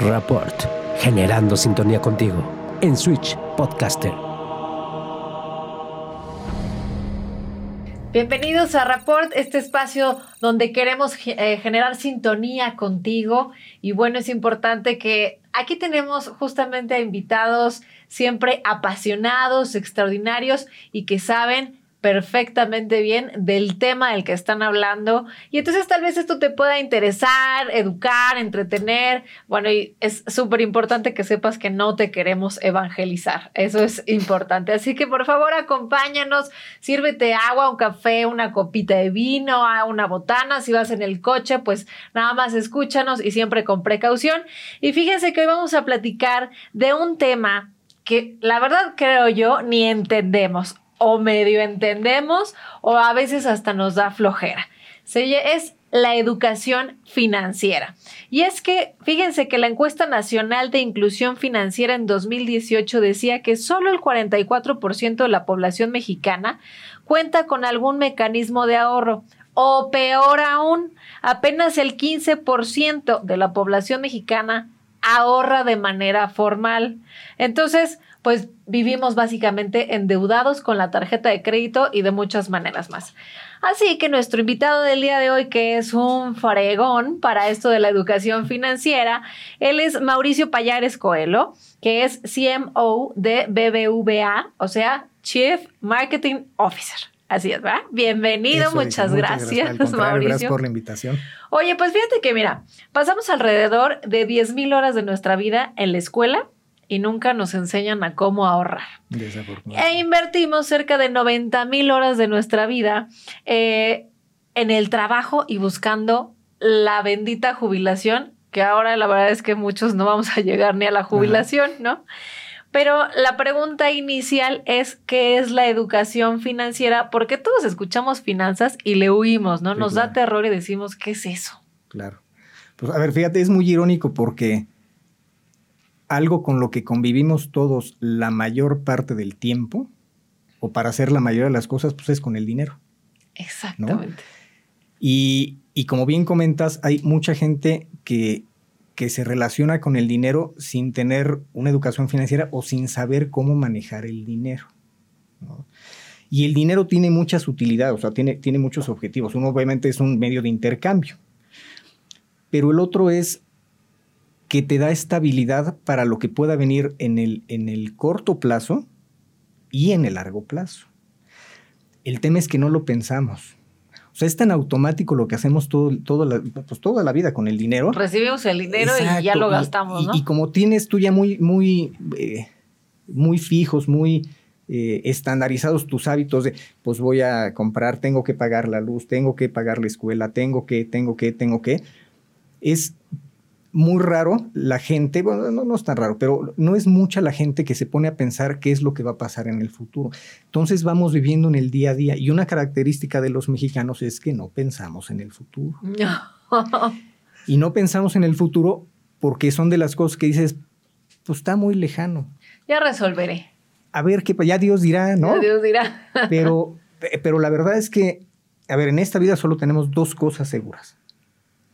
Rapport, generando sintonía contigo en Switch Podcaster. Bienvenidos a Rapport, este espacio donde queremos eh, generar sintonía contigo. Y bueno, es importante que aquí tenemos justamente a invitados siempre apasionados, extraordinarios y que saben perfectamente bien del tema del que están hablando. Y entonces tal vez esto te pueda interesar, educar, entretener. Bueno, y es súper importante que sepas que no te queremos evangelizar. Eso es importante. Así que por favor acompáñanos, sírvete agua, un café, una copita de vino, una botana. Si vas en el coche, pues nada más escúchanos y siempre con precaución. Y fíjense que hoy vamos a platicar de un tema que la verdad creo yo ni entendemos o medio entendemos o a veces hasta nos da flojera. Es la educación financiera. Y es que, fíjense que la encuesta nacional de inclusión financiera en 2018 decía que solo el 44% de la población mexicana cuenta con algún mecanismo de ahorro. O peor aún, apenas el 15% de la población mexicana ahorra de manera formal. Entonces, pues vivimos básicamente endeudados con la tarjeta de crédito y de muchas maneras más. Así que nuestro invitado del día de hoy, que es un fregón para esto de la educación financiera, él es Mauricio Payares Coelho, que es CMO de BBVA, o sea, Chief Marketing Officer. Así es, ¿verdad? Bienvenido, muchas, gracias, Mauricio. Gracias por la invitación. Oye, pues fíjate que mira, pasamos alrededor de 10 mil horas de nuestra vida en la escuela y nunca nos enseñan a cómo ahorrar. E invertimos cerca de 90 mil horas de nuestra vida eh, en el trabajo y buscando la bendita jubilación, que ahora la verdad es que muchos no vamos a llegar ni a la jubilación, ¿no? Pero la pregunta inicial es, ¿qué es la educación financiera? Porque todos escuchamos finanzas y le huimos, ¿no? Nos da terror y decimos, ¿qué es eso? Claro. Pues a ver, fíjate, es muy irónico porque algo con lo que convivimos todos la mayor parte del tiempo, o para hacer la mayoría de las cosas, pues es con el dinero. Exactamente. Y, y, como bien comentas, hay mucha gente que, que se relaciona con el dinero sin tener una educación financiera o sin saber cómo manejar el dinero. Y el dinero tiene muchas utilidades, o sea, tiene, tiene muchos objetivos. Uno obviamente es un medio de intercambio, pero el otro es que te da estabilidad para lo que pueda venir en el, en el corto plazo y en el largo plazo. El tema es que no lo pensamos. O sea, es tan automático lo que hacemos todo, todo la, pues toda la vida con el dinero. Recibimos el dinero y ya lo gastamos, ¿no? Y, como tienes tú ya muy, muy, eh, muy fijos, muy eh, estandarizados tus hábitos de, pues voy a comprar, tengo que pagar la luz, tengo que pagar la escuela, tengo que, tengo que, tengo que, es muy raro la gente, bueno, no, no, es tan raro, pero no es mucha la gente que se pone a pensar qué es lo que va a pasar en el futuro. Entonces vamos viviendo en el día a día y una característica de los mexicanos es que no pensamos en el futuro. y no pensamos en el futuro porque son de las cosas que dices, pues está muy lejano. Ya resolveré. A ver, que ya Dios dirá, ¿no? Ya Dios dirá. pero, pero la verdad es que, a ver, en esta vida solo tenemos dos cosas seguras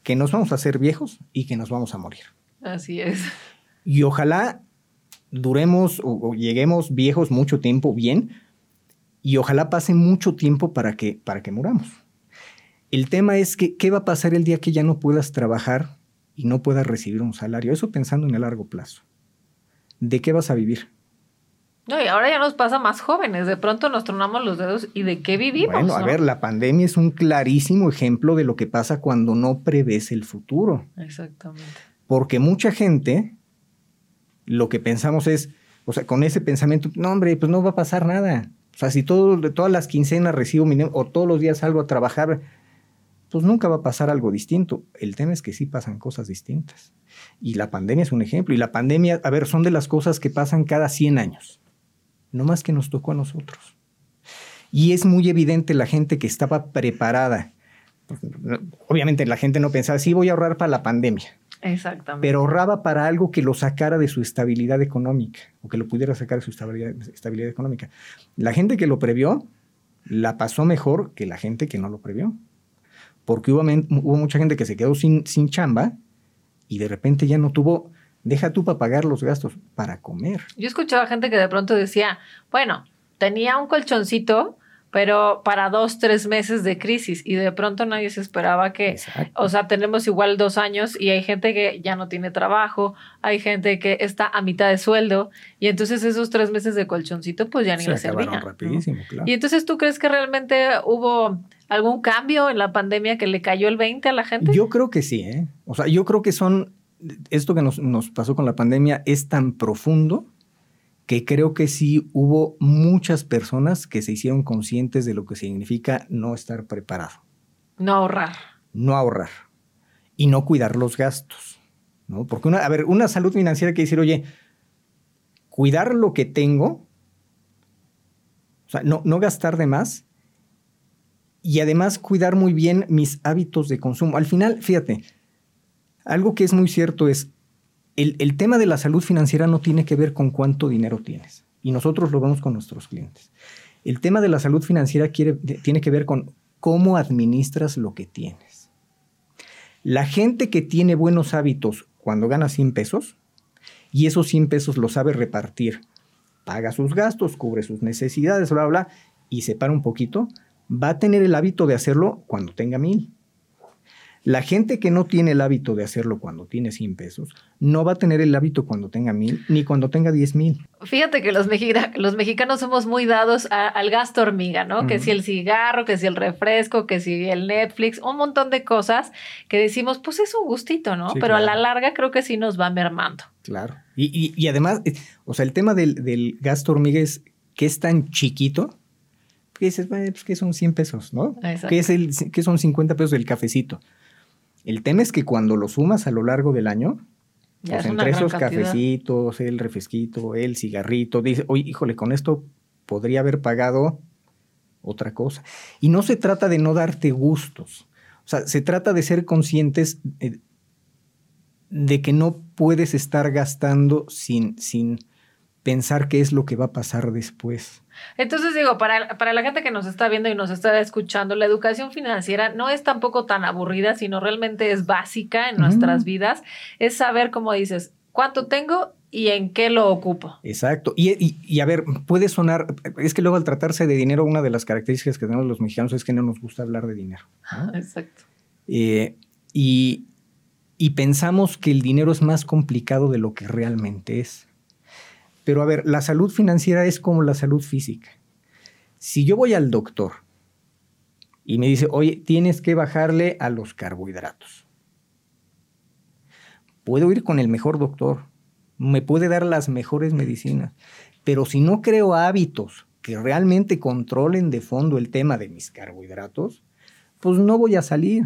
que nos vamos a hacer viejos y que nos vamos a morir. Así es. Y ojalá duremos o, lleguemos viejos mucho tiempo bien y ojalá pase mucho tiempo para que, para que muramos. El tema es que, ¿qué va a pasar el día que ya no puedas trabajar y no puedas recibir un salario? Eso pensando en el largo plazo. ¿De qué vas a vivir? No, y ahora ya nos pasa más jóvenes. De pronto nos tronamos los dedos y de qué vivimos. Bueno, a ver, la pandemia es un clarísimo ejemplo de lo que pasa cuando no prevés el futuro. Exactamente. Porque mucha gente lo que pensamos es, o sea, con ese pensamiento, no, hombre, pues no va a pasar nada. O sea, si todo, todas las quincenas recibo mi o todos los días salgo a trabajar, pues nunca va a pasar algo distinto. El tema es que sí pasan cosas distintas. Y la pandemia es un ejemplo. Y la pandemia, a ver, son de las cosas que pasan cada 100 años no más que nos tocó a nosotros. Y es muy evidente la gente que estaba preparada. Obviamente la gente no pensaba, sí, voy a ahorrar para la pandemia. Exactamente. Pero ahorraba para algo que lo sacara de su estabilidad económica o que lo pudiera sacar de su estabilidad, económica. La gente que lo previó la pasó mejor que la gente que no lo previó. Porque hubo, hubo mucha gente que se quedó sin, sin chamba y de repente ya no tuvo Deja tú para pagar los gastos, para comer. Yo escuchaba gente que de pronto decía, bueno, tenía un colchoncito, pero para dos, tres meses de crisis y de pronto nadie se esperaba que, Exacto. o sea, tenemos igual dos años y hay gente que ya no tiene trabajo, hay gente que está a mitad de sueldo y entonces esos tres meses de colchoncito pues ya ni Se le acabaron servían. ¿no? rapidísimo, claro. Y entonces tú crees que realmente hubo algún cambio en la pandemia que le cayó el 20 a la gente? Yo creo que sí, ¿eh? O sea, yo creo que son, esto que nos, nos pasó con la pandemia es tan profundo que creo que sí hubo muchas personas que se hicieron conscientes de lo que significa no estar preparado, No ahorrar. no ahorrar y no cuidar los gastos, ¿no? Porque una, a ver, una salud financiera que decir, oye, cuidar lo que tengo, o sea, no, no gastar de más y además cuidar muy bien mis hábitos de consumo. Al final, fíjate, algo que es muy cierto es, el, el, tema de la salud financiera no tiene que ver con cuánto dinero tienes. Y nosotros lo vemos con nuestros clientes. El tema de la salud financiera tiene que ver con cómo administras lo que tienes. La gente que tiene buenos hábitos cuando gana 100 pesos y esos 100 pesos los sabe repartir, paga sus gastos, cubre sus necesidades, bla, bla, y separa un poquito, va a tener el hábito de hacerlo cuando tenga mil. La gente que no tiene el hábito de hacerlo cuando tiene 100 pesos, no va a tener el hábito cuando tenga mil, ni cuando tenga 10 mil. Fíjate que los, mexicana, los, mexicanos somos muy dados a, al gasto hormiga, ¿no? Uh -huh. Que si el cigarro, que si el refresco, que si el Netflix, un montón de cosas que decimos, pues es un gustito, ¿no? Sí, Pero claro. a la larga creo que sí nos va mermando. Claro. Y, y, y además, o sea, el tema del, del, gasto hormiga es que es tan chiquito que dices, pues que son 100 pesos, ¿no? Que, es el, que son 50 pesos del cafecito. El tema es que cuando lo sumas a lo largo del año, ya pues entre esos cantidad. cafecitos, el refresquito, el cigarrito, dice, oye, híjole, con esto podría haber pagado otra cosa. Y no se trata de no darte gustos, o sea, se trata de ser conscientes de, de que no puedes estar gastando sin, sin pensar qué es lo que va a pasar después. Entonces digo, para, para la gente que nos está viendo y nos está escuchando, la educación financiera no es tampoco tan aburrida, sino realmente es básica en nuestras vidas. Es saber, como dices, cuánto tengo y en qué lo ocupo. Exacto. Y, y, y, a ver, puede sonar, es que luego al tratarse de dinero, una de las características que tenemos los mexicanos es que no nos gusta hablar de dinero. ¿no? Exacto. Eh, y, y pensamos que el dinero es más complicado de lo que realmente es. Pero a ver, la salud financiera es como la salud física. Si yo voy al doctor y me dice, oye, tienes que bajarle a los carbohidratos. Puedo ir con el mejor doctor, me puede dar las mejores medicinas, pero si no creo hábitos que realmente controlen de fondo el tema de mis carbohidratos, pues no voy a salir.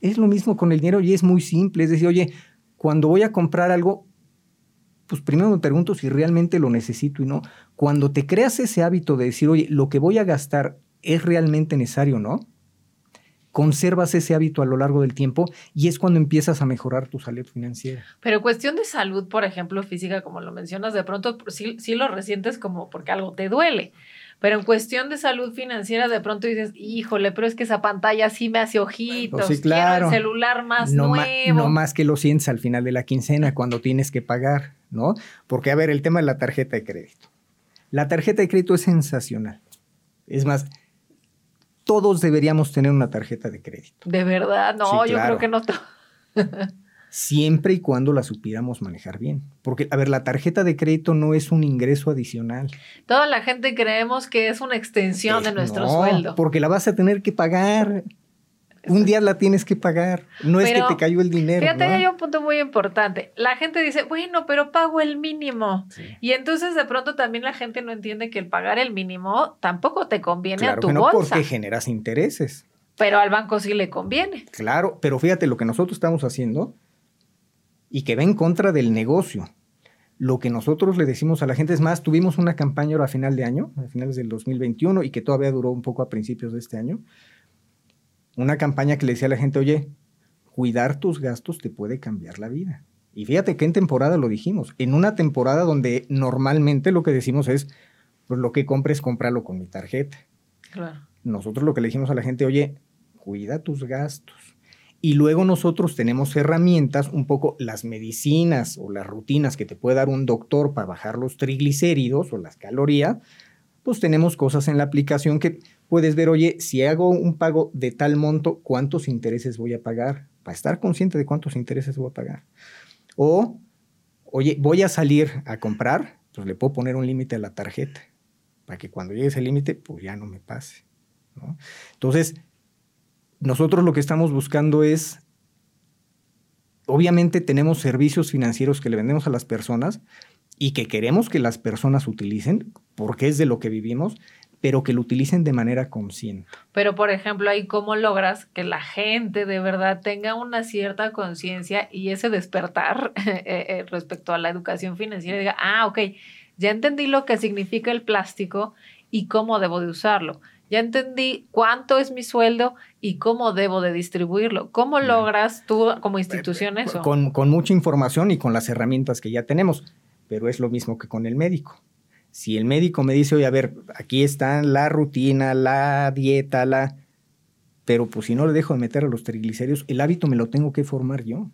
Es lo mismo con el dinero y es muy simple. Es decir, oye, cuando voy a comprar algo, pues primero me pregunto si realmente lo necesito y no. Cuando te creas ese hábito de decir, oye, lo que voy a gastar es realmente necesario no, conservas ese hábito a lo largo del tiempo y es cuando empiezas a mejorar tu salud financiera. Pero cuestión de salud, por ejemplo, física, como lo mencionas, de pronto sí, sí lo resientes como porque algo te duele. Pero en cuestión de salud financiera, de pronto dices, híjole, pero es que esa pantalla sí me hace ojitos, pues sí, claro. quiero el celular más no nuevo. No más que lo sientes al final de la quincena cuando tienes que pagar, ¿no? Porque, a ver, el tema de la tarjeta de crédito. La tarjeta de crédito es sensacional. Es más, todos deberíamos tener una tarjeta de crédito. De verdad, no, sí, yo creo que no. Siempre y cuando la supiéramos manejar bien. Porque, a ver, la tarjeta de crédito no es un ingreso adicional. Toda la gente creemos que es una extensión Eh, de nuestro no, sueldo. Porque la vas a tener que pagar. Un día la tienes que pagar. No Pero, es que te cayó el dinero. Fíjate, ¿no? hay un punto muy importante. La gente dice, bueno, pero pago el mínimo. Sí. Y entonces de pronto también la gente no entiende que el pagar el mínimo tampoco te conviene Claro a tu que no, bolsa. porque generas intereses. Pero al banco sí le conviene. Claro, pero fíjate lo que nosotros estamos haciendo y que va en contra del negocio. Lo que nosotros le decimos a la gente es más, tuvimos una campaña ahora a final de año, a finales del 2021 y que todavía duró un poco a principios de este año. Una campaña que le decía a la gente, oye, cuidar tus gastos te puede cambiar la vida. Y fíjate que en temporada lo dijimos, en una temporada donde normalmente lo que decimos es, pues lo que compres, cómpralo con mi tarjeta. Claro. Nosotros lo que le dijimos a la gente, oye, cuida tus gastos. Y luego nosotros tenemos herramientas, un poco las medicinas o las rutinas que te puede dar un doctor para bajar los triglicéridos o las calorías, pues tenemos cosas en la aplicación que puedes ver, oye, si hago un pago de tal monto, ¿cuántos intereses voy a pagar? Para estar consciente de cuántos intereses voy a pagar. O, oye, voy a salir a comprar, pues le puedo poner un límite a la tarjeta, para que cuando llegue ese límite, pues ya no me pase. Entonces, nosotros lo que estamos buscando es, obviamente tenemos servicios financieros que le vendemos a las personas y que queremos que las personas utilicen, porque es de lo que vivimos, pero que lo utilicen de manera consciente. Pero, por ejemplo, ahí cómo logras que la gente de verdad tenga una cierta conciencia y ese despertar eh, eh, respecto a la educación financiera diga, ah, ok, ya entendí lo que significa el plástico y cómo debo de usarlo ya entendí cuánto es mi sueldo y cómo debo de distribuirlo. ¿Cómo logras tú como institución eso? Con, con mucha información y con las herramientas que ya tenemos, pero es lo mismo que con el médico. Si el médico me dice, oye, a ver, aquí está la rutina, la dieta, la... Pero pues si no le dejo de meter a los triglicéridos, el hábito me lo tengo que formar yo.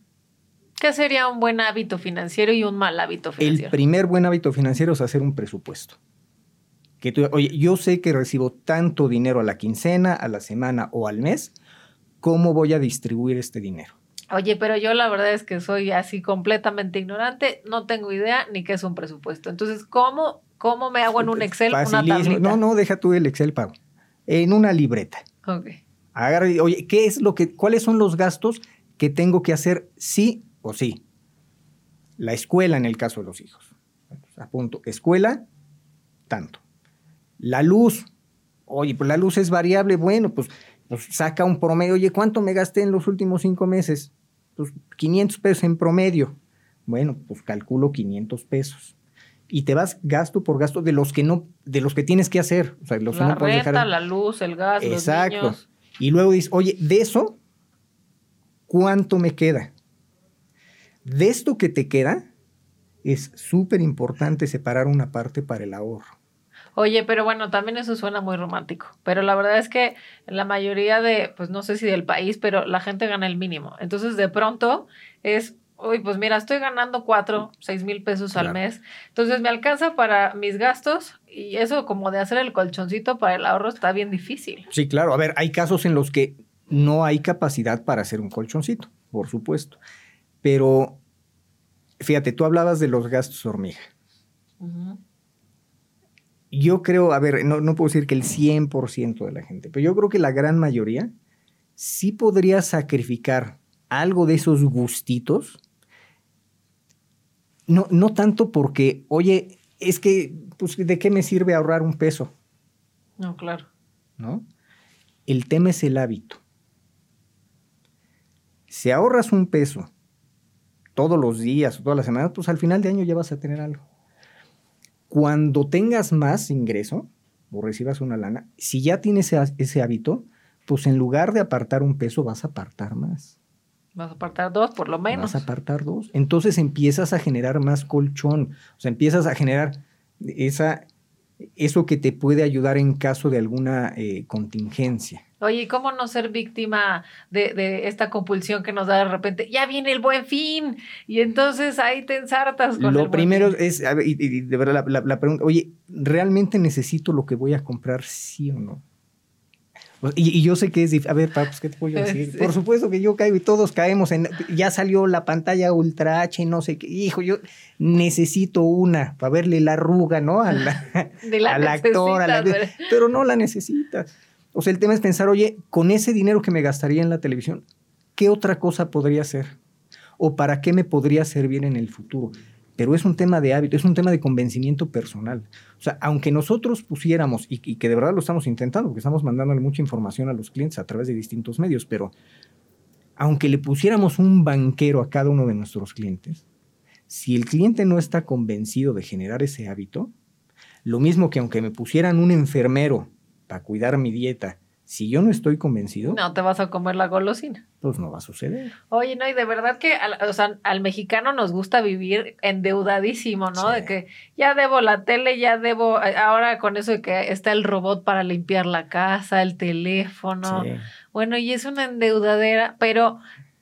¿Qué sería un buen hábito financiero y un mal hábito financiero? El primer buen hábito financiero es hacer un presupuesto que tú, oye, yo sé que recibo tanto dinero a la quincena, a la semana o al mes, ¿cómo voy a distribuir este dinero? Oye, pero yo la verdad es que soy así completamente ignorante, no tengo idea ni qué es un presupuesto. Entonces, ¿cómo, cómo me hago en un Excel una tablita? No, no, deja tú el Excel, Pau. En una libreta. Ok. Agarra oye, ¿qué es lo que, cuáles son los gastos que tengo que hacer sí o sí? La escuela en el caso de los hijos. Apunto, escuela, tanto. La luz, oye, pues la luz es variable, bueno, pues, pues, saca un promedio, oye, ¿cuánto me gasté en los últimos cinco meses? Pues 500 pesos en promedio. Bueno, pues calculo 500 pesos. Y te vas gasto por gasto de los que no, de los que tienes que hacer. O sea, los la no renta, la luz, el gas, Exacto. Los niños. Y luego dices, oye, de eso, ¿cuánto me queda? De esto que te queda, es súper importante separar una parte para el ahorro. Oye, pero bueno, también eso suena muy romántico. Pero la verdad es que la mayoría de, pues no sé si del país, pero la gente gana el mínimo. Entonces, de pronto es, uy, pues mira, estoy ganando cuatro, seis mil pesos al mes. Entonces, me alcanza para mis gastos y eso como de hacer el colchoncito para el ahorro está bien difícil. Sí, claro. A ver, hay casos en los que no hay capacidad para hacer un colchoncito, por supuesto. Pero, fíjate, tú hablabas de los gastos hormiga yo creo, a ver, no, puedo decir que el 100% de la gente, pero yo creo que la gran mayoría sí podría sacrificar algo de esos gustitos. No, no tanto porque, oye, es que, pues, ¿de qué me sirve ahorrar un peso? No, claro. ¿No? El tema es el hábito. Si ahorras un peso todos los días o todas las semanas, pues al final de año ya vas a tener algo. Cuando tengas más ingreso o recibas una lana, si ya tienes ese, hábito, pues en lugar de apartar un peso, vas a apartar más. Vas a apartar dos, por lo menos. Vas a apartar dos. Entonces empiezas a generar más colchón. O sea, empiezas a generar esa, eso que te puede ayudar en caso de alguna eh, contingencia. Oye, ¿cómo no ser víctima de, esta compulsión que nos da de repente? Ya viene el buen fin y entonces ahí te ensartas con Lo primero es, y, de verdad, la, pregunta, oye, ¿realmente necesito lo que voy a comprar, sí o no? Y, yo sé que es difícil. A ver, pues, ¿qué te puedo decir? Por supuesto que yo caigo y todos caemos en. Ya salió la pantalla Ultra H, no sé qué. Hijo, yo necesito una para verle la arruga, ¿no? A la, al actor, a la, pero no la necesitas. O sea, el tema es pensar, oye, con ese dinero que me gastaría en la televisión, ¿qué otra cosa podría hacer? ¿O para qué me podría servir en el futuro? Pero es un tema de hábito, es un tema de convencimiento personal. O sea, aunque nosotros pusiéramos, y, que de verdad lo estamos intentando, porque estamos mandándole mucha información a los clientes a través de distintos medios, pero aunque le pusiéramos un banquero a cada uno de nuestros clientes, si el cliente no está convencido de generar ese hábito, lo mismo que aunque me pusieran un enfermero para cuidar mi dieta, Si yo no estoy convencido, No te vas a comer la golosina. pues no va a suceder. Oye, no, y de verdad que al, o sea, al mexicano nos gusta vivir endeudadísimo, ¿no? Sí. De que ya debo la tele, ya debo, ahora con eso de que está el robot para limpiar la casa, el teléfono. Sí. Bueno, y es una endeudadera, pero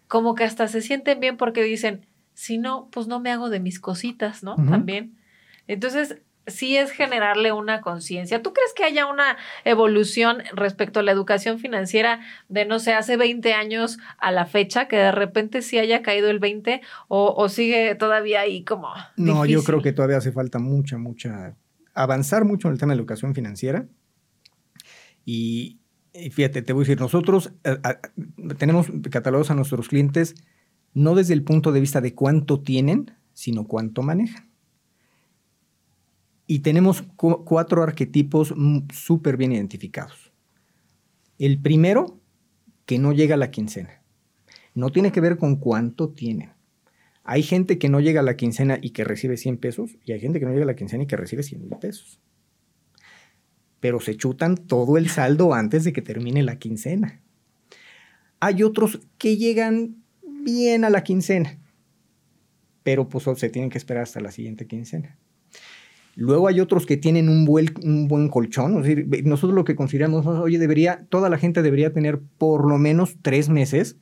como que hasta se sienten bien porque dicen, si no, pues no me hago de mis cositas, ¿no? También. Entonces, sí es generarle una conciencia. ¿Tú crees que haya una evolución respecto a la educación financiera de, no sé, hace 20 años a la fecha, que de repente sí haya caído el 20 o, o sigue todavía ahí como... No, yo creo que todavía hace falta mucha, mucha, avanzar mucho en el tema de la educación financiera. Y, y fíjate, te voy a decir, nosotros eh, a- tenemos catalogados a nuestros clientes no desde el punto de vista de cuánto tienen, sino cuánto manejan. Y tenemos cu- cuatro arquetipos súper bien identificados. El primero, que no llega a la quincena. No tiene que ver con cuánto tienen. Hay gente que no llega a la quincena y que recibe 100 pesos, y hay gente que no llega a la quincena y que recibe 100 mil pesos. Pero se chutan todo el saldo antes de que termine la quincena. Hay otros que llegan bien a la quincena, pero pues se tienen que esperar hasta la siguiente quincena. Luego hay otros que tienen un buen, un buen colchón. Es decir, nosotros lo que consideramos, oye, debería, toda la gente debería tener por lo menos tres meses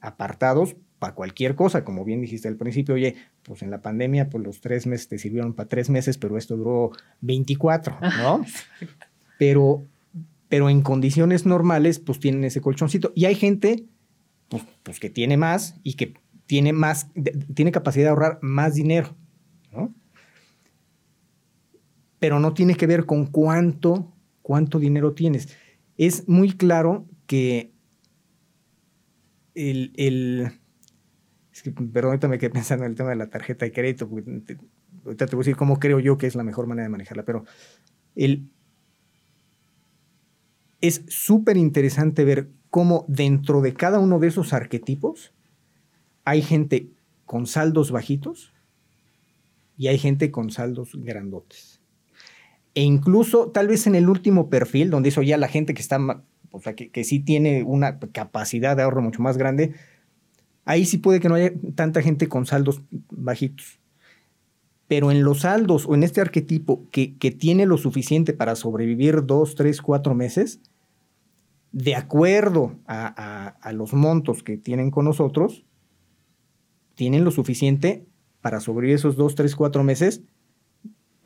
apartados para cualquier cosa, como bien dijiste al principio, oye, pues en la pandemia, pues los tres meses te sirvieron para tres meses, pero esto duró 24, ¿no? pero, pero en condiciones normales, pues tienen ese colchoncito. Y hay gente, pues, pues que tiene más y que tiene más, de- tiene capacidad de ahorrar más dinero, ¿no? Pero no tiene que ver con cuánto, cuánto dinero tienes. Es muy claro que el, el- es que, perdón, me quedé pensando en el tema de la tarjeta de crédito, te- ahorita te voy a decir cómo creo yo que es la mejor manera de manejarla, pero es súper interesante ver cómo dentro de cada uno de esos arquetipos hay gente con saldos bajitos y hay gente con saldos grandotes. E incluso tal vez en el último perfil, donde eso ya la gente que está, o sea, que, sí tiene una capacidad de ahorro mucho más grande, ahí sí puede que no haya tanta gente con saldos bajitos. Pero en los saldos o en este arquetipo que, que tiene lo suficiente para sobrevivir dos, tres, cuatro meses, de acuerdo a- a los montos que tienen con nosotros, tienen lo suficiente para sobrevivir esos dos, tres, cuatro meses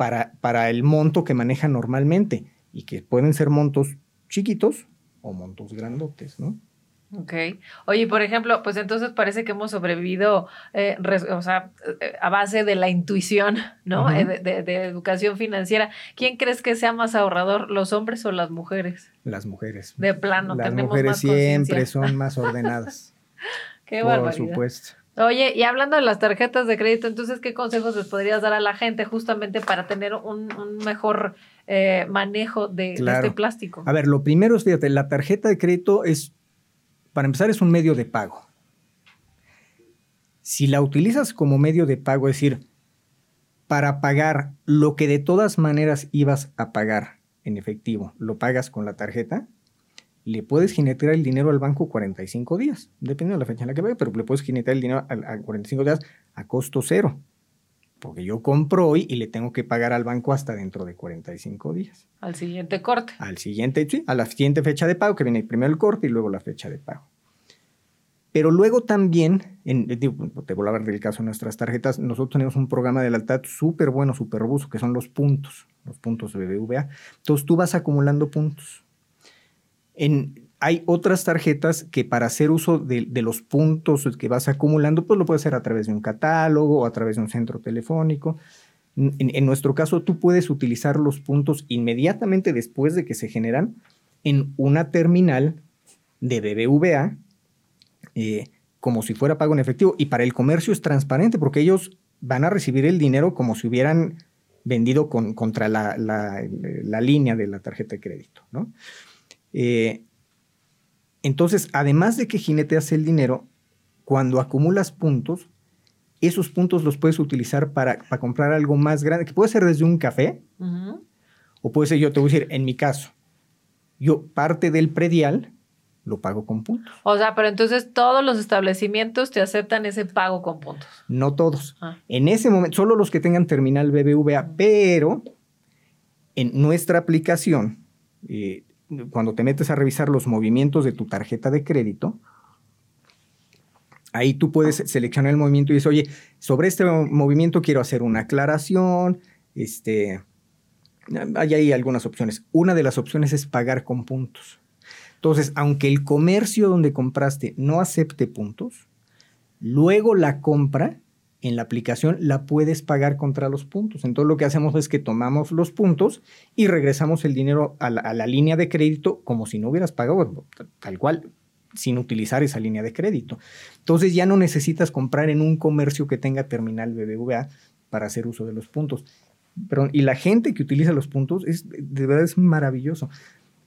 para, para el monto que manejan normalmente y que pueden ser montos chiquitos o montos grandotes, ¿no? Ok. Oye, por ejemplo, pues entonces parece que hemos sobrevivido, eh, res- o sea, eh, a base de la intuición, ¿no? Eh, de, de- de educación financiera. ¿Quién crees que sea más ahorrador, los hombres o las mujeres? Las mujeres. De plano, Las tenemos mujeres más siempre son más ordenadas. Qué por barbaridad. supuesto. Oye, y hablando de las tarjetas de crédito, entonces, ¿qué consejos les podrías dar a la gente justamente para tener un, un mejor eh, manejo de, este plástico? A ver, lo primero es, fíjate, la tarjeta de crédito es, para empezar, es un medio de pago. Si la utilizas como medio de pago, es decir, para pagar lo que de todas maneras ibas a pagar en efectivo, lo pagas con la tarjeta, le puedes jinetear el dinero al banco 45 días, dependiendo de la fecha en la que vaya, pero le puedes jinetear el dinero a, a 45 días a costo cero. Porque yo compro hoy y le tengo que pagar al banco hasta dentro de 45 días Al siguiente corte. al siguiente, sí, a la siguiente fecha de pago, que viene primero el corte y luego la fecha de pago. Pero luego también, en, te voy a hablar del caso de nuestras tarjetas, nosotros tenemos un programa de lealtad súper bueno, súper robusto, que son los puntos, los puntos de BBVA. Entonces tú vas acumulando puntos. Hay otras tarjetas que para hacer uso de, los puntos que vas acumulando, pues lo puedes hacer a través de un catálogo o a través de un centro telefónico. En, nuestro caso, tú puedes utilizar los puntos inmediatamente después de que se generan en una terminal de BBVA eh, como si fuera pago en efectivo. Y para el comercio es transparente porque ellos van a recibir el dinero como si hubieran vendido con, contra la- la línea de la tarjeta de crédito. ¿no? Eh, entonces, además de que jineteas el dinero, cuando acumulas puntos, esos puntos los puedes utilizar para, para comprar algo más grande, que puede ser desde un café, o puede ser, yo te voy a decir, en mi caso, Yo parte del predial lo pago con puntos. O sea, pero entonces todos los establecimientos te aceptan ese pago con puntos. No todos. Ah. En ese momento, solo los que tengan terminal BBVA, pero en nuestra aplicación, eh, cuando te metes a revisar los movimientos de tu tarjeta de crédito, ahí tú puedes seleccionar el movimiento y dices, oye, sobre este movimiento quiero hacer una aclaración, este, hay ahí algunas opciones. Una de las opciones es pagar con puntos. Entonces, aunque el comercio donde compraste no acepte puntos, luego la compra en la aplicación la puedes pagar contra los puntos. Entonces lo que hacemos es que tomamos los puntos y regresamos el dinero a la, línea de crédito como si no hubieras pagado, tal cual, sin utilizar esa línea de crédito. Entonces ya no necesitas comprar en un comercio que tenga terminal BBVA para hacer uso de los puntos. y la gente que utiliza los puntos es de verdad es maravilloso.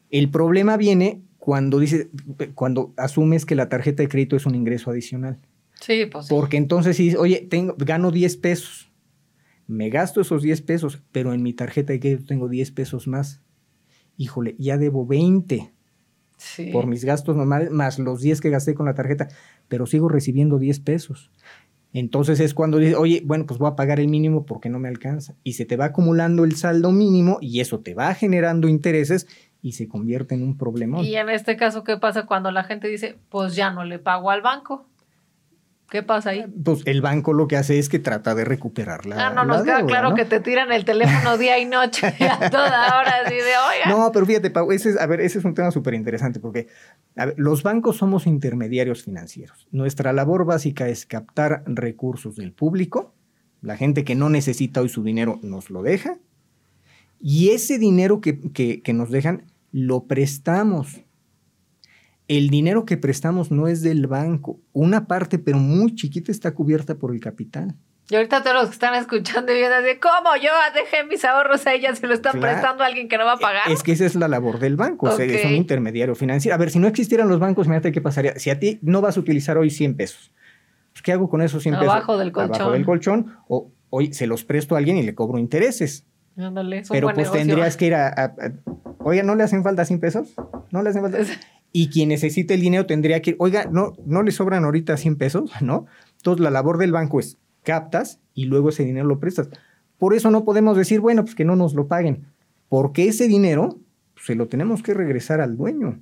El problema viene cuando dice, cuando asumes que la tarjeta de crédito es un ingreso adicional. Sí, pues. Porque entonces si oye, tengo, gano 10 pesos, me gasto esos 10 pesos, pero en mi tarjeta de crédito tengo 10 pesos más. Híjole, ya debo 20 por mis gastos normales, más los 10 que gasté con la tarjeta, pero sigo recibiendo 10 pesos. Entonces es cuando dices, oye, bueno, pues voy a pagar el mínimo porque no me alcanza. Y se te va acumulando el saldo mínimo y eso te va generando intereses y se convierte en un problema. Y en este caso, ¿qué pasa cuando la gente dice, pues ya no le pago al banco? ¿Qué pasa ahí? Pues el banco lo que hace es que trata de recuperar la. Ah, no, nos queda claro que te tiran el teléfono día y noche a toda hora, así de oiga. No, pero fíjate, Pau, ese es, a ver, ese es un tema súper interesante porque los bancos somos intermediarios financieros. Nuestra labor básica es captar recursos del público. La gente que no necesita hoy su dinero nos lo deja. Y ese dinero que, que nos dejan lo prestamos el dinero que prestamos no es del banco. Una parte, pero muy chiquita, está cubierta por el capital. Y ahorita todos los que están escuchando y vienen de cómo yo dejé mis ahorros a ella, se lo están prestando a alguien que no va a pagar. Es que esa es la labor del banco, es un intermediario financiero. A ver, si no existieran los bancos, imagínate qué pasaría. Si a ti no vas a utilizar hoy 100 pesos, pues, ¿qué hago con esos 100 pesos? Abajo del colchón. Abajo del colchón, o hoy se los presto a alguien y le cobro intereses. Ándale, Pero pues tendrías que ir a, a, Oiga, ¿no le hacen falta 100 pesos? ¿No le hacen falta? y quien necesite el dinero tendría que oiga, no, no le sobran ahorita 100 pesos, ¿no? Entonces la labor del banco es captas y luego ese dinero lo prestas. Por eso no podemos decir, bueno, pues que no nos lo paguen, porque ese dinero se lo tenemos que regresar al dueño.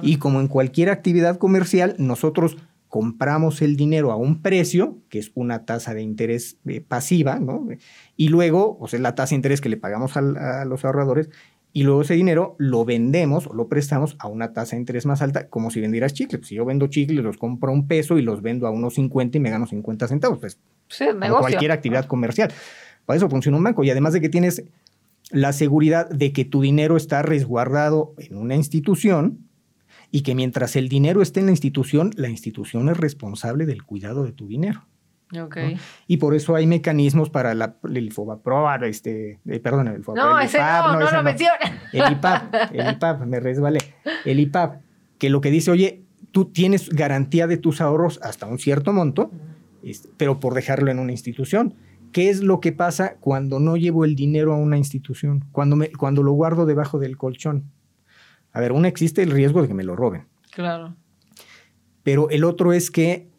Y como en cualquier actividad comercial, nosotros compramos el dinero a un precio, que es una tasa de interés eh, pasiva, ¿no? Y luego, o sea, la tasa de interés que le pagamos a los ahorradores, y luego ese dinero lo vendemos o lo prestamos a una tasa de interés más alta, como si vendieras chicles. si yo vendo chicles, los compro a un peso y los vendo a unos 50 y me gano 50 centavos. Pues, sí, negocio. cualquier actividad comercial. Para eso funciona un banco. Y además de que tienes la seguridad de que tu dinero está resguardado en una institución y que mientras el dinero esté en la institución, la institución es responsable del cuidado de tu dinero. Okay. Y por eso hay mecanismos para la, el FOBAPROA, este, eh, perdón, el FOBAPROA. No, ese no, no, lo menciona. El IPAP, el IPAP, me resbalé. El IPAP, que lo que dice, oye, tú tienes garantía de tus ahorros hasta un cierto monto, este, pero por dejarlo en una institución. ¿Qué es lo que pasa cuando no llevo el dinero a una institución? Cuando, me, cuando lo guardo debajo del colchón. A ver, uno existe el riesgo de que me lo roben. Claro. Pero el otro es que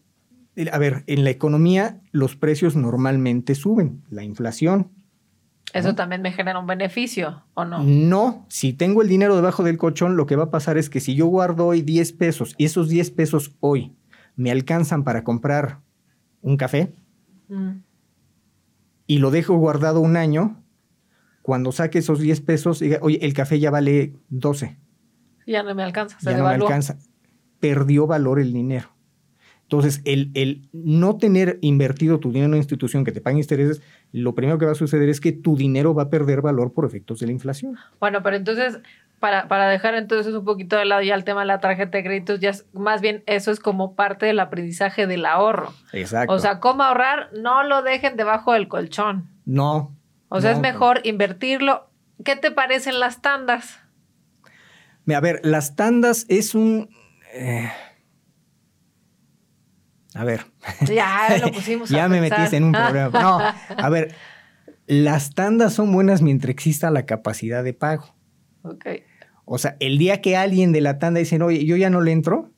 a ver, en la economía los precios normalmente suben, la inflación. ¿Eso también me genera un beneficio o no? No, si tengo el dinero debajo del colchón, lo que va a pasar es que si yo guardo hoy 10 pesos y esos 10 pesos hoy me alcanzan para comprar un café mm. y lo dejo guardado un año, cuando saque esos 10 pesos, diga, oye, el café ya vale 12. Ya no me alcanza, se ya no me alcanza. Perdió valor el dinero. Entonces, el, no tener invertido tu dinero en una institución que te pague intereses, lo primero que va a suceder es que tu dinero va a perder valor por efectos de la inflación. Bueno, pero entonces, para, para dejar entonces un poquito de lado ya el tema de la tarjeta de créditos, ya más bien eso es como parte del aprendizaje del ahorro. Exacto. O sea, cómo ahorrar, no lo dejen debajo del colchón. No. O sea, es mejor invertirlo. ¿Qué te parecen las tandas? A ver, las tandas es un... Eh, a ver. Ya lo pusimos. ya me metiste en un problema. No, a ver, las tandas son buenas mientras exista la capacidad de pago. Ok. O sea, el día que alguien de la tanda dice, oye, yo ya no le entro,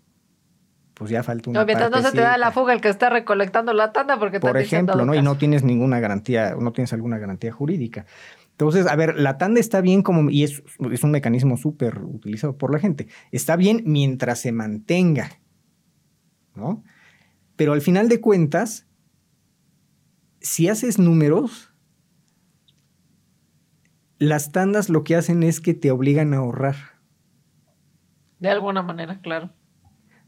pues ya falta una No, mientras no se te da la fuga el que está recolectando la tanda porque Por ejemplo, ¿no? Y no tienes ninguna garantía, no tienes alguna garantía jurídica. Entonces, a ver, la tanda está bien como, y es, es un mecanismo súper utilizado por la gente. Está bien mientras se mantenga, ¿no? Pero al final de cuentas, si haces números, las tandas lo que hacen es que te obligan a ahorrar. De alguna manera, claro.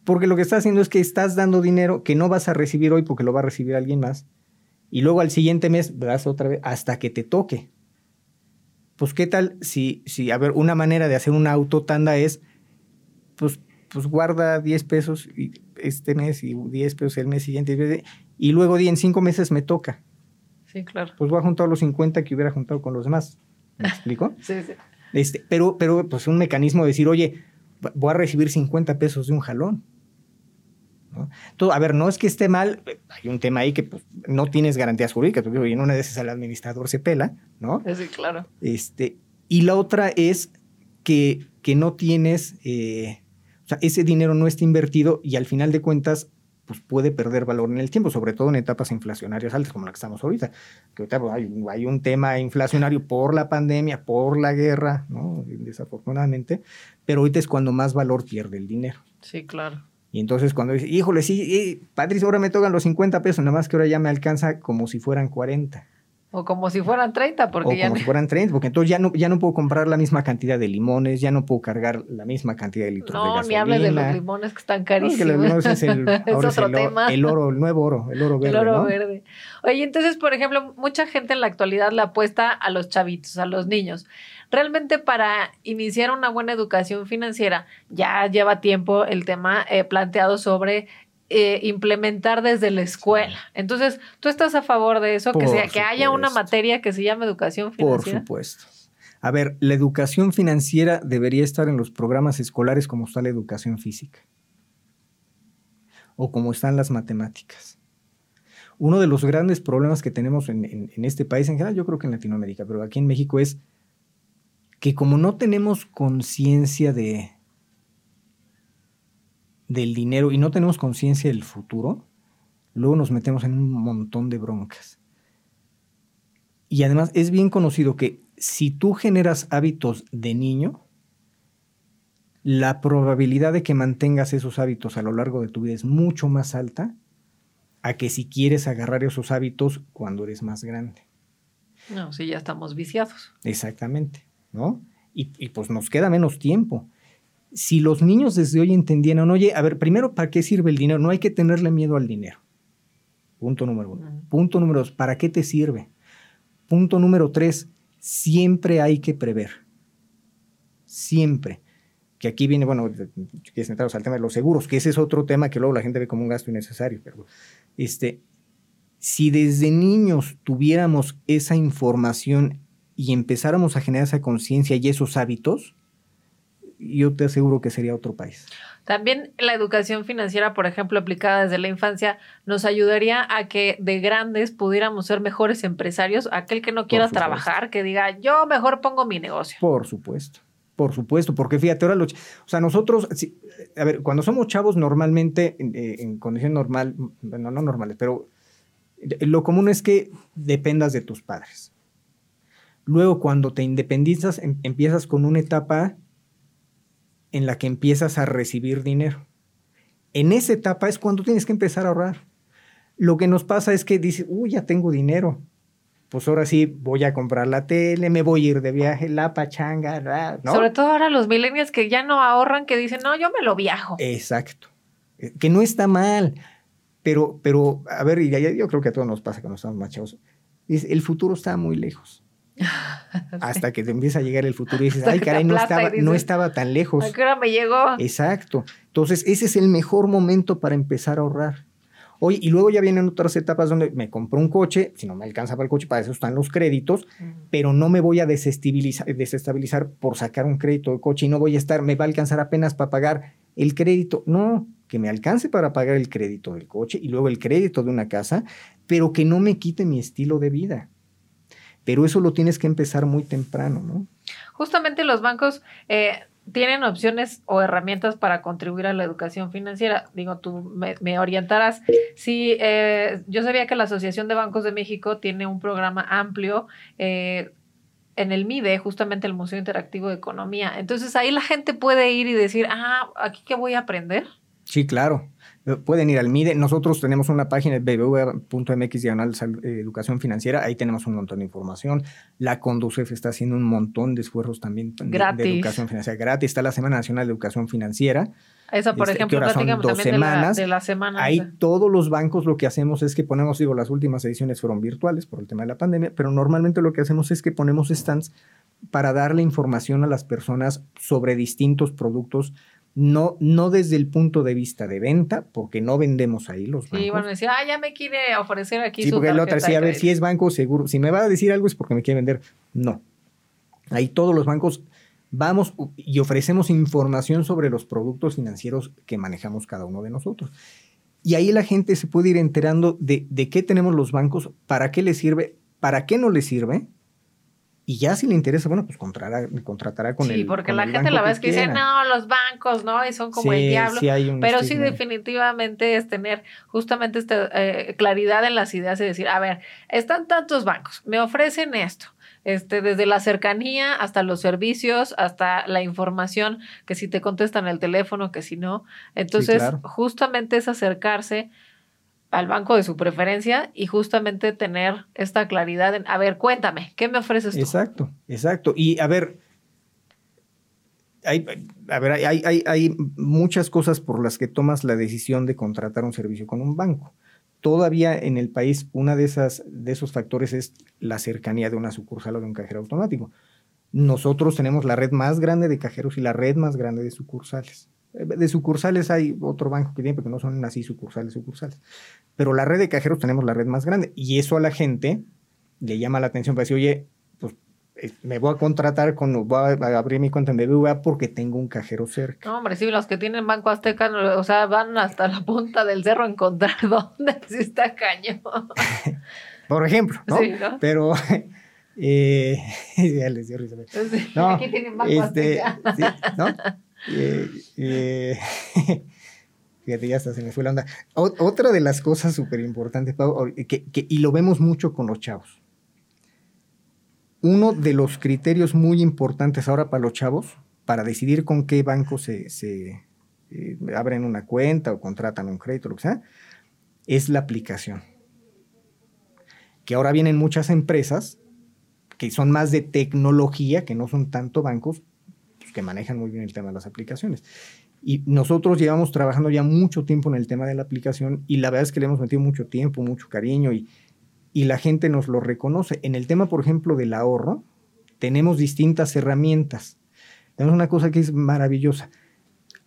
Porque lo que estás haciendo es que estás dando dinero que no vas a recibir hoy porque lo va a recibir alguien más. Y luego al siguiente mes das otra vez hasta que te toque. Pues qué tal si, si a ver, una manera de hacer una autotanda es, pues, pues guarda 10 pesos y- este mes y 10 pesos el mes siguiente. Y luego en cinco meses me toca. Sí, claro. Pues voy a juntar los 50 que hubiera juntado con los demás. ¿Me explico? Sí, sí. Este, pero, pero, pues un mecanismo de decir, oye, voy a recibir 50 pesos de un jalón. ¿no? Todo, a ver, no es que esté mal, hay un tema ahí que pues, no tienes garantías jurídicas, porque oye, en una de esas el administrador se pela, ¿no? Sí, claro. Este, y la otra es que, que no tienes, eh, o sea, ese dinero no está invertido y al final de cuentas, pues puede perder valor en el tiempo, sobre todo en etapas inflacionarias altas como la que estamos ahorita. Que ahorita pues, hay, un- hay un tema inflacionario por la pandemia, por la guerra, ¿no? Desafortunadamente, pero ahorita es cuando más valor pierde el dinero. Sí, claro. Y entonces cuando dice, híjole, sí, eh, Patricio, ahora me tocan los 50 pesos, nada más que ahora ya me alcanza como si fueran 40. O como si fueran 30, porque o ya como no- si fueran 30, porque entonces ya no, ya no puedo comprar la misma cantidad de limones, ya no puedo cargar la misma cantidad de litros de No, gasolina. ni hables de los limones que están No, es carísimos. que los limones es, el, Es ahora es otro el, tema. el oro, el nuevo oro, el oro verde, El oro ¿no? verde. Oye, entonces, por ejemplo, mucha gente en la actualidad le apuesta a los chavitos, a los niños. Realmente para iniciar una buena educación financiera ya lleva tiempo el tema eh, planteado sobre eh, implementar desde la escuela. Entonces, ¿tú estás a favor de eso? Que, Por sea, que haya una materia que se llame educación Por financiera. supuesto. A ver, la educación financiera debería estar en los programas escolares como está la educación física o como están las matemáticas. Uno de los grandes problemas que tenemos en, en- en este país, en general yo creo que en Latinoamérica, pero aquí en México es que como no tenemos conciencia de del dinero y no tenemos conciencia del futuro, luego nos metemos en un montón de broncas. Y además es bien conocido que si tú generas hábitos de niño, la probabilidad de que mantengas esos hábitos a lo largo de tu vida es mucho más alta a que si quieres agarrar esos hábitos cuando eres más grande. No, sí, ya estamos viciados. Exactamente, ¿no? Y, y, pues nos queda menos tiempo. Si los niños desde hoy entendieran, oye, a ver, primero, ¿para qué sirve el dinero? No hay que tenerle miedo al dinero. Punto número uno. Punto número dos, ¿para qué te sirve? Punto número tres, siempre hay que prever. Siempre. Que aquí viene, bueno, que centrados al tema de los seguros, que ese es otro tema que luego la gente ve como un gasto innecesario, pero este, si desde niños tuviéramos esa información y empezáramos a generar esa conciencia y esos hábitos, yo te aseguro que sería otro país. También la educación financiera, por ejemplo, aplicada desde la infancia, nos ayudaría a que de grandes pudiéramos ser mejores empresarios. Aquel que no quiera trabajar, que diga, yo mejor pongo mi negocio. Por supuesto. Por supuesto, porque fíjate, ahora los, o sea, nosotros, si- a ver, cuando somos chavos normalmente, en, eh, en condición normal, bueno, no normales, pero lo común es que dependas de tus padres. Luego, cuando te independizas, em- empiezas con una etapa en la que empiezas a recibir dinero. En esa etapa es cuando tienes que empezar a ahorrar. Lo que nos pasa es que dices, uy, ya tengo dinero. Pues ahora sí voy a comprar la tele, me voy a ir de viaje, la pachanga, ¿no? Sobre todo ahora los millennials que ya no ahorran, que dicen, no, yo me lo viajo. Exacto. Eh, Que no está mal. Pero, pero, a ver, yo creo que a todos nos pasa cuando estamos más chavos. Dice, el futuro está muy lejos. Hasta que te empieza a llegar el futuro y dices, ay, caray, no estaba, no estaba tan lejos. ¿A qué hora me llegó? Exacto. Entonces, ese es el mejor momento para empezar a ahorrar. Oye, y luego ya vienen otras etapas donde me compro un coche, si no me alcanza para el coche, para eso están los créditos, pero no me voy a desestabilizar, desestabilizar por sacar un crédito de coche y no voy a estar, me va a alcanzar apenas para pagar el crédito. No, que me alcance para pagar el crédito del coche y luego el crédito de una casa, pero que no me quite mi estilo de vida. Pero eso lo tienes que empezar muy temprano, ¿no? Justamente los bancos, eh, tienen opciones o herramientas para contribuir a la educación financiera. Digo, tú me, orientarás. Sí, eh, yo sabía que la Asociación de Bancos de México tiene un programa amplio. Eh, en el MIDE, justamente el Museo Interactivo de Economía. Entonces ahí la gente puede ir y decir, ah, aquí qué voy a aprender. Sí, claro. Pueden ir al MIDE. Nosotros tenemos una página bbv.mx diagonal educación financiera. Ahí tenemos un montón de información. La Conducef está haciendo un montón de esfuerzos también de, educación financiera gratis. Está la Semana Nacional de Educación Financiera. Esa, por este, ejemplo, son dos semanas. De la, semana. Ahí todos los bancos lo que hacemos es que ponemos, digo, las últimas ediciones fueron virtuales por el tema de la pandemia, pero normalmente lo que hacemos es que ponemos stands para darle información a las personas sobre distintos productos no, no desde el punto de vista de venta, porque no vendemos ahí los bancos. Sí, bueno, decía, ah, ya me quiere ofrecer aquí sí, porque el otro decía, a ver, si es banco, seguro, si me va a decir algo es porque me quiere vender. No. Ahí todos los bancos vamos y ofrecemos información sobre los productos financieros que manejamos cada uno de nosotros. Y ahí la gente se puede ir enterando de, de qué tenemos los bancos, para qué les sirve, para qué no les sirve, y ya si le interesa, bueno, pues contratará, contratará con el. Sí, porque la gente la vez que, dice, no, los bancos, ¿no? Y son como el diablo. Pero sí, definitivamente es tener justamente esta eh, claridad en las ideas y decir, a ver, están tantos bancos, me ofrecen esto. Este, desde la cercanía hasta los servicios, hasta la información, que si te contestan el teléfono, que si no. Entonces, justamente es acercarse al banco de su preferencia y justamente tener esta claridad en, a ver, cuéntame, ¿qué me ofreces tú? Exacto, exacto. Y a ver, hay, a ver, hay, hay, hay, muchas cosas por las que tomas la decisión de contratar un servicio con un banco. Todavía en el país, una de, esas, de esos factores es la cercanía de una sucursal o de un cajero automático. Nosotros tenemos la red más grande de cajeros y la red más grande de sucursales. De sucursales hay otro banco que tiene, porque no son así sucursales, sucursales. Pero la red de cajeros tenemos la red más grande. Y eso a la gente le llama la atención para decir, oye, pues eh, me voy a contratar con, voy a abrir mi cuenta en BBVA porque tengo un cajero cerca. No, hombre, sí, los que tienen Banco Azteca, o sea, van hasta la punta del cerro a encontrar dónde está cañón. Por ejemplo, ¿no? Sí, ¿no? Pero... Eh, ya les dio risa. No, aquí tienen Banco este, Azteca. ¿no? Fíjate, ya hasta se me fue la onda. otra de las cosas súper importantes, que, y lo vemos mucho con los chavos. Uno de los criterios muy importantes ahora para los chavos, para decidir con qué banco se, eh, abren una cuenta o contratan un crédito, lo que sea, es la aplicación. Que ahora vienen muchas empresas que son más de tecnología, que no son tanto bancos, que manejan muy bien el tema de las aplicaciones. Y nosotros llevamos trabajando ya mucho tiempo en el tema de la aplicación y la verdad es que le hemos metido mucho tiempo, mucho cariño y, y la gente nos lo reconoce. En el tema, por ejemplo, del ahorro, tenemos distintas herramientas. Tenemos una cosa que es maravillosa.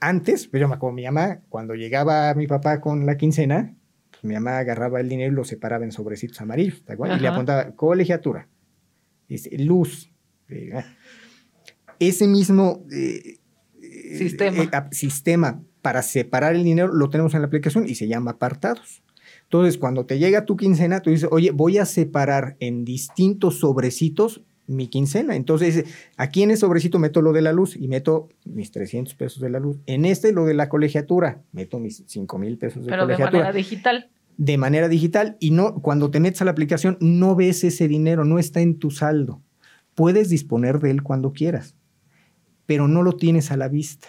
Antes, pues yo me acuerdo, mi mamá, cuando llegaba mi papá con la quincena, pues mi mamá agarraba el dinero y lo separaba en sobrecitos amarillos, Y le apuntaba colegiatura, luz, eh, ese mismo eh, sistema. Eh, sistema para separar el dinero lo tenemos en la aplicación y se llama apartados. Entonces, cuando te llega tu quincena, tú dices, oye, voy a separar en distintos sobrecitos mi quincena. Entonces, aquí en el sobrecito meto lo de la luz y meto mis 300 pesos de la luz. En este, lo de la colegiatura, meto mis 5 mil pesos de colegiatura. Pero de manera digital. De manera digital. Y no, cuando te metes a la aplicación, no ves ese dinero, no está en tu saldo. Puedes disponer de él cuando quieras pero no lo tienes a la vista.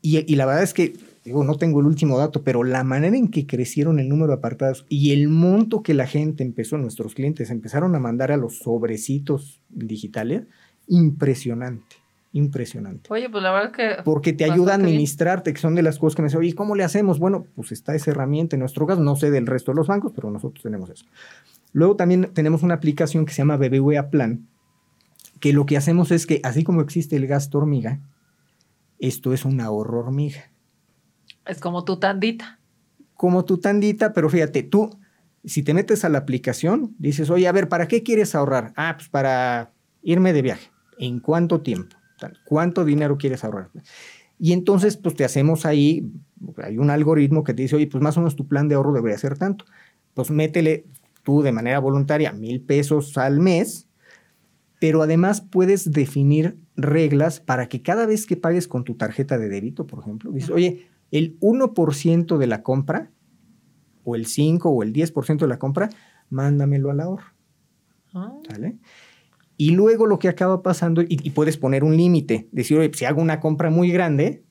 Y, la verdad es que, digo, no tengo el último dato, pero la manera en que crecieron el número de apartados y el monto que la gente empezó, nuestros clientes empezaron a mandar a los sobrecitos digitales, impresionante. Impresionante. Oye, pues la verdad que. Porque te ayuda a administrarte, que son de las cosas que me dicen, oye, ¿cómo le hacemos? Bueno, pues está esa herramienta en nuestro caso, no sé del resto de los bancos, pero nosotros tenemos eso. Luego también tenemos una aplicación que se llama BBVA Plan, que lo que hacemos es que, así como existe el gasto hormiga, esto es un ahorro hormiga. Es como tu tandita. Como tu tandita, pero fíjate, tú, si te metes a la aplicación, dices, oye, a ver, ¿para qué quieres ahorrar? Ah, pues para irme de viaje. ¿En cuánto tiempo? ¿Cuánto dinero quieres ahorrar? Y entonces, pues te hacemos ahí, hay un algoritmo que te dice, oye, pues más o menos tu plan de ahorro debería ser tanto. Pues métele tú de manera voluntaria mil pesos al mes pero además puedes definir reglas para que cada vez que pagues con tu tarjeta de débito, por ejemplo, dices, oye, el 1% de la compra, o el 5 o el 10% de la compra, mándamelo al ahorro. Ah. ¿Sale? Y luego lo que acaba pasando, y, puedes poner un límite, decir, oye, si hago una compra muy grande,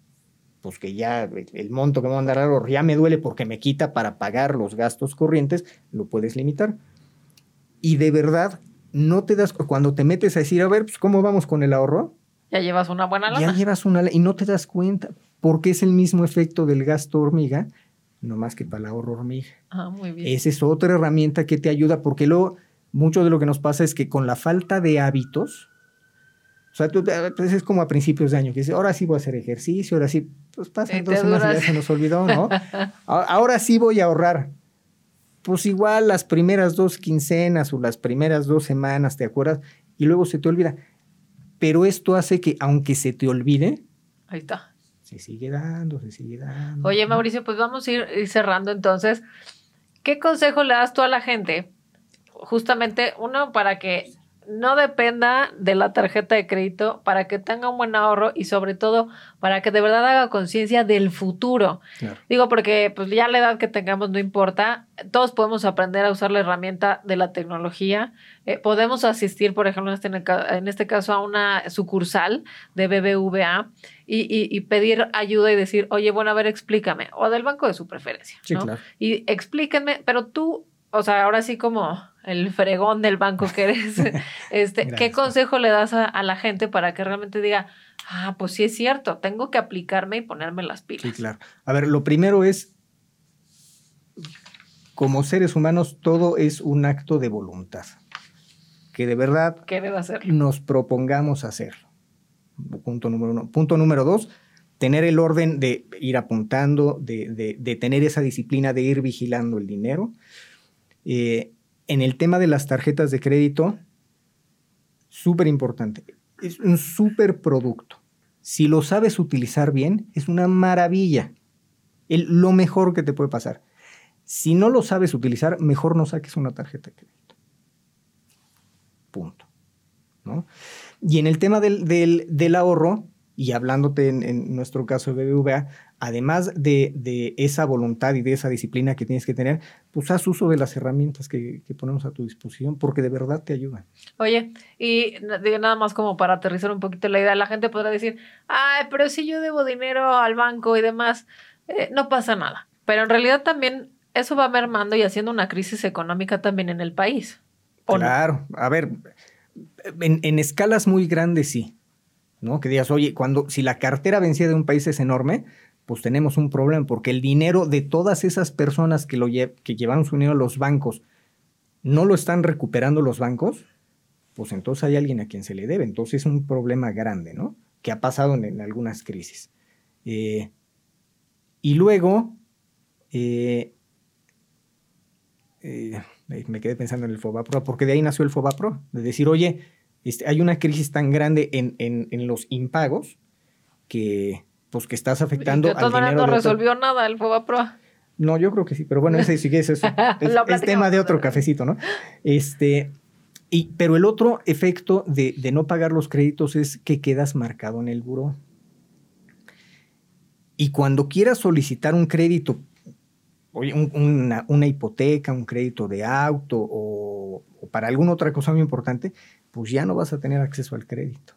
pues que ya el, monto que me va a ahorro ya me duele porque me quita para pagar los gastos corrientes, lo puedes limitar. Y de verdad, no te das, cuando te metes a decir, a ver, pues, ¿cómo vamos con el ahorro? Ya llevas una buena lana. Ya llevas una y no te das cuenta, porque es el mismo efecto del gasto hormiga, no más que para el ahorro hormiga. Ah, muy bien. Esa es otra herramienta que te ayuda, porque luego mucho de lo que nos pasa es que con la falta de hábitos, o sea, tú, pues es como a principios de año, que dices, ahora sí voy a hacer ejercicio, ahora sí, pues pasan dos semanas y ya se nos olvidó, ¿no? ahora sí voy a ahorrar. Pues igual las primeras dos quincenas o las primeras dos semanas, ¿te acuerdas? Y luego se te olvida. Pero esto hace que, aunque se te olvide, ahí está. Se sigue dando, se sigue dando. Oye, Mauricio, pues vamos a ir cerrando entonces. ¿Qué consejo le das tú a la gente justamente uno para que no dependa de la tarjeta de crédito, para que tenga un buen ahorro y sobre todo para que de verdad haga conciencia del futuro. Digo, porque pues ya la edad que tengamos no importa, todos podemos aprender a usar la herramienta de la tecnología, eh, podemos asistir, por ejemplo, en este, en este caso a una sucursal de BBVA y, pedir ayuda y decir, oye, bueno, a ver, explícame, o del banco de su preferencia. Y explíquenme, pero tú, o sea, ahora sí como el fregón del banco que eres, este, ¿qué consejo le das a, la gente para que realmente diga, ah, pues sí es cierto, tengo que aplicarme y ponerme las pilas? Sí, claro. A ver, lo primero es, como seres humanos, todo es un acto de voluntad. Que de verdad nos propongamos hacerlo. Punto número uno. Punto número dos, tener el orden de ir apuntando, de, de, tener esa disciplina de ir vigilando el dinero. Eh, en el tema de las tarjetas de crédito, súper importante. Es un súper producto. Si lo sabes utilizar bien, es una maravilla. lo mejor que te puede pasar. Si no lo sabes utilizar, mejor no saques una tarjeta de crédito. Punto. Y en el tema del, del ahorro, y hablándote en, nuestro caso de BBVA, además de, esa voluntad y de esa disciplina que tienes que tener, pues haz uso de las herramientas que, ponemos a tu disposición porque de verdad te ayudan. Oye, y nada más como para aterrizar un poquito la idea, la gente podrá decir, ay, pero si yo debo dinero al banco y demás, eh, no pasa nada. Pero en realidad también eso va mermando y haciendo una crisis económica también en el país. Claro, a ver, en, en escalas muy grandes sí ¿no? Que digas, oye, cuando, si la cartera vencida de un país es enorme, pues tenemos un problema, porque el dinero de todas esas personas que, lo llevaron su dinero a los bancos, no lo están recuperando los bancos, pues entonces hay alguien a quien se le debe. Entonces es un problema grande, ¿no? Que ha pasado en, algunas crisis. Eh, y luego, eh, eh, me quedé pensando en el FOBAPRO, porque de ahí nació el FOBAPRO, de decir, oye, este, hay una crisis tan grande en, los impagos que, pues, que estás afectando al dinero. no resolvió nada el FOBAPRO. No, yo creo que sí, pero bueno, ese sí que es, eso. es, tema de otro cafecito, ¿no? Este, y, pero el otro efecto de, no pagar los créditos es que quedas marcado en el buró. Y cuando quieras solicitar un crédito, una, una, hipoteca, un crédito de auto o, o, para alguna otra cosa muy importante, pues ya no vas a tener acceso al crédito.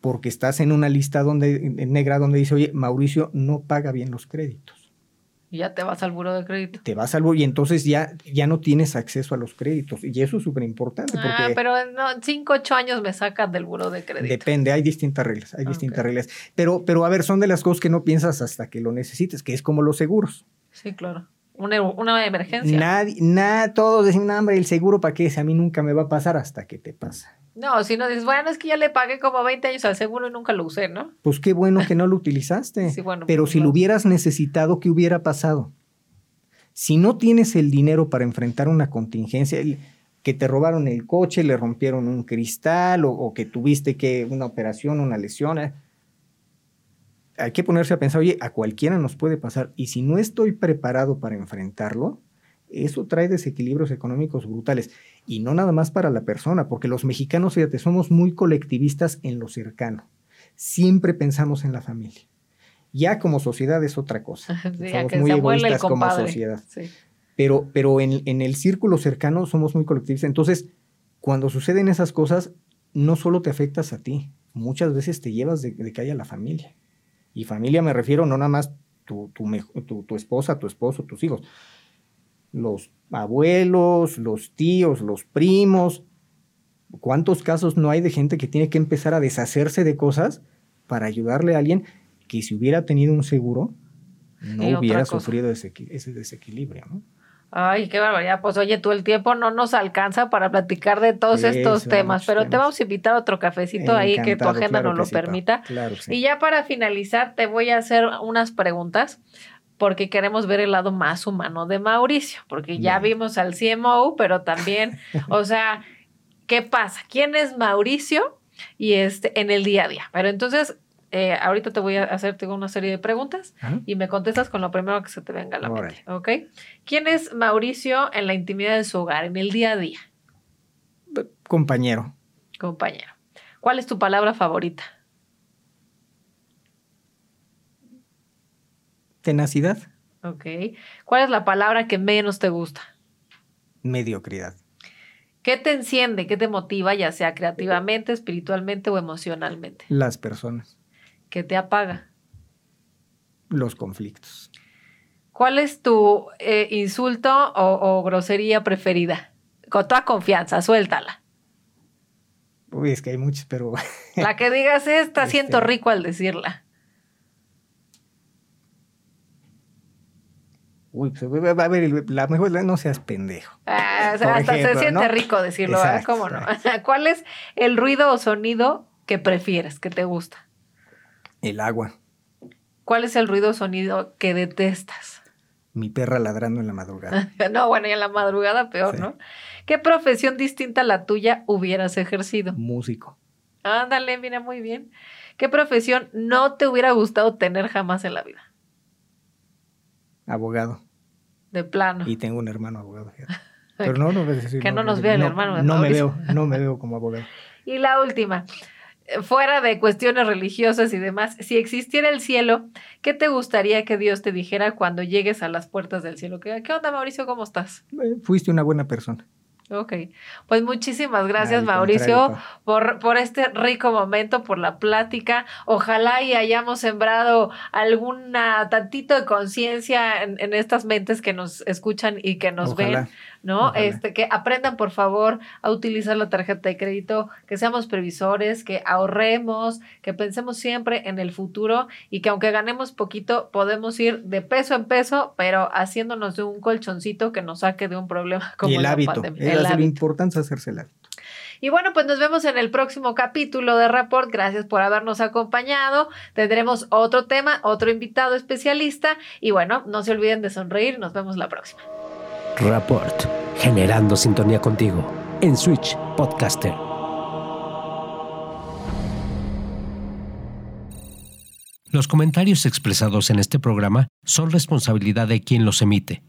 Porque estás en una lista donde, en negra donde dice, oye, Mauricio no paga bien los créditos. Y ya te vas al buro de crédito. Te vas al buro y entonces ya, ya no tienes acceso a los créditos. Y eso es súper importante. Ah, pero en cinco, ocho años me sacan del buro de crédito. Depende, hay distintas reglas, hay distintas reglas. Pero, pero a ver, son de las cosas que no piensas hasta que lo necesites, que es como los seguros. Sí, claro. Una, una emergencia. Nadie, nada, todos decimos, no, hombre, el seguro para qué, si a mí nunca me va a pasar hasta que te pasa. No, si no dices, bueno, es que ya le pagué como 20 años al seguro y nunca lo usé, ¿no? Pues qué bueno que no lo utilizaste. sí, bueno, Pero pues si lo hubieras necesitado, ¿qué hubiera pasado? Si no tienes el dinero para enfrentar una contingencia, que te robaron el coche, le rompieron un cristal o, que tuviste que una operación, una lesión, eh, hay que ponerse a pensar, oye, a cualquiera nos puede pasar. Y si no estoy preparado para enfrentarlo, eso trae desequilibrios económicos brutales. Y no nada más para la persona, porque los mexicanos, fíjate, somos muy colectivistas en lo cercano. Siempre pensamos en la familia. Ya como sociedad es otra cosa. somos muy egoístas como sociedad. Pero, pero en, en, el círculo cercano somos muy colectivistas. Entonces, cuando suceden esas cosas, no solo te afectas a ti, muchas veces te llevas de, de que haya la familia. Y familia me refiero no nada más tu, tu, tu, esposa, tu esposo, tus hijos. Los abuelos, los tíos, los primos. ¿Cuántos casos no hay de gente que tiene que empezar a deshacerse de cosas para ayudarle a alguien que si hubiera tenido un seguro no hubiera sufrido ese, ese desequilibrio? ¿no? Ay, qué barbaridad. Pues oye, tú el tiempo no nos alcanza para platicar de todos estos temas, pero te vamos a invitar a otro cafecito ahí que tu agenda nos lo permita. Y ya para finalizar, te voy a hacer unas preguntas porque queremos ver el lado más humano de Mauricio, porque ya vimos al CMO, pero también, o sea, ¿qué pasa? ¿Quién es Mauricio? Y este, en el día a día. Pero entonces, eh, ahorita te voy a hacer una serie de preguntas y me contestas con lo primero que se te venga a la mente. ¿Ok? ¿Quién es Mauricio en la intimidad de su hogar, en el día a día? Compañero. Compañero. ¿Cuál es tu palabra favorita? Tenacidad. Ok. ¿Cuál es la palabra que menos te gusta? Mediocridad. ¿Qué te enciende? ¿Qué te motiva, ya sea creativamente, espiritualmente o emocionalmente? Las personas. ¿Qué te apaga? Los conflictos. ¿Cuál es tu eh, insulto o, grosería preferida? Con toda confianza, suéltala. Uy, es que hay muchos, pero... La que digas esta, siento este rico al decirla. Uy, pues a ver, la mejor no seas pendejo. Ah, hasta se siente rico decirlo, ¿Cómo no? ¿Cuál es el ruido o sonido que prefieres, que te gusta? El agua. ¿Cuál es el ruido o sonido que detestas? Mi perra ladrando en la madrugada. no, bueno, y en la madrugada peor, ¿no? ¿Qué profesión distinta a la tuya hubieras ejercido? Músico. Ándale, mira, muy bien. ¿Qué profesión no te hubiera gustado tener jamás en la vida? Abogado. De plano. Y tengo un hermano abogado. Pero no, no, Que no, nos vea el hermano. De no me veo, no me veo como abogado. Y la última fuera de cuestiones religiosas y demás, si existiera el cielo, ¿qué te gustaría que Dios te dijera cuando llegues a las puertas del cielo? ¿Qué, onda, Mauricio? ¿Cómo estás? Eh, fuiste una buena persona. Ok, pues muchísimas gracias Mauricio por, por este rico momento, por la plática. Ojalá y hayamos sembrado alguna tantito de conciencia en, en, estas mentes que nos escuchan y que nos ven ¿no? Este, que aprendan, por favor, a utilizar la tarjeta de crédito, que seamos previsores, que ahorremos, que pensemos siempre en el futuro y que aunque ganemos poquito, podemos ir de peso en peso, pero haciéndonos de un colchoncito que nos saque de un problema como y el hábito. Pandemia. El hábito. Lo importante es hacerse el hábito. Y bueno, pues nos vemos en el próximo capítulo de Rapport. Gracias por habernos acompañado. Tendremos otro tema, otro invitado especialista. Y bueno, no se olviden de sonreír. Nos vemos la próxima. Rapport, generando sintonía contigo en Switch Podcaster. Los comentarios expresados en este programa son responsabilidad de quien los emite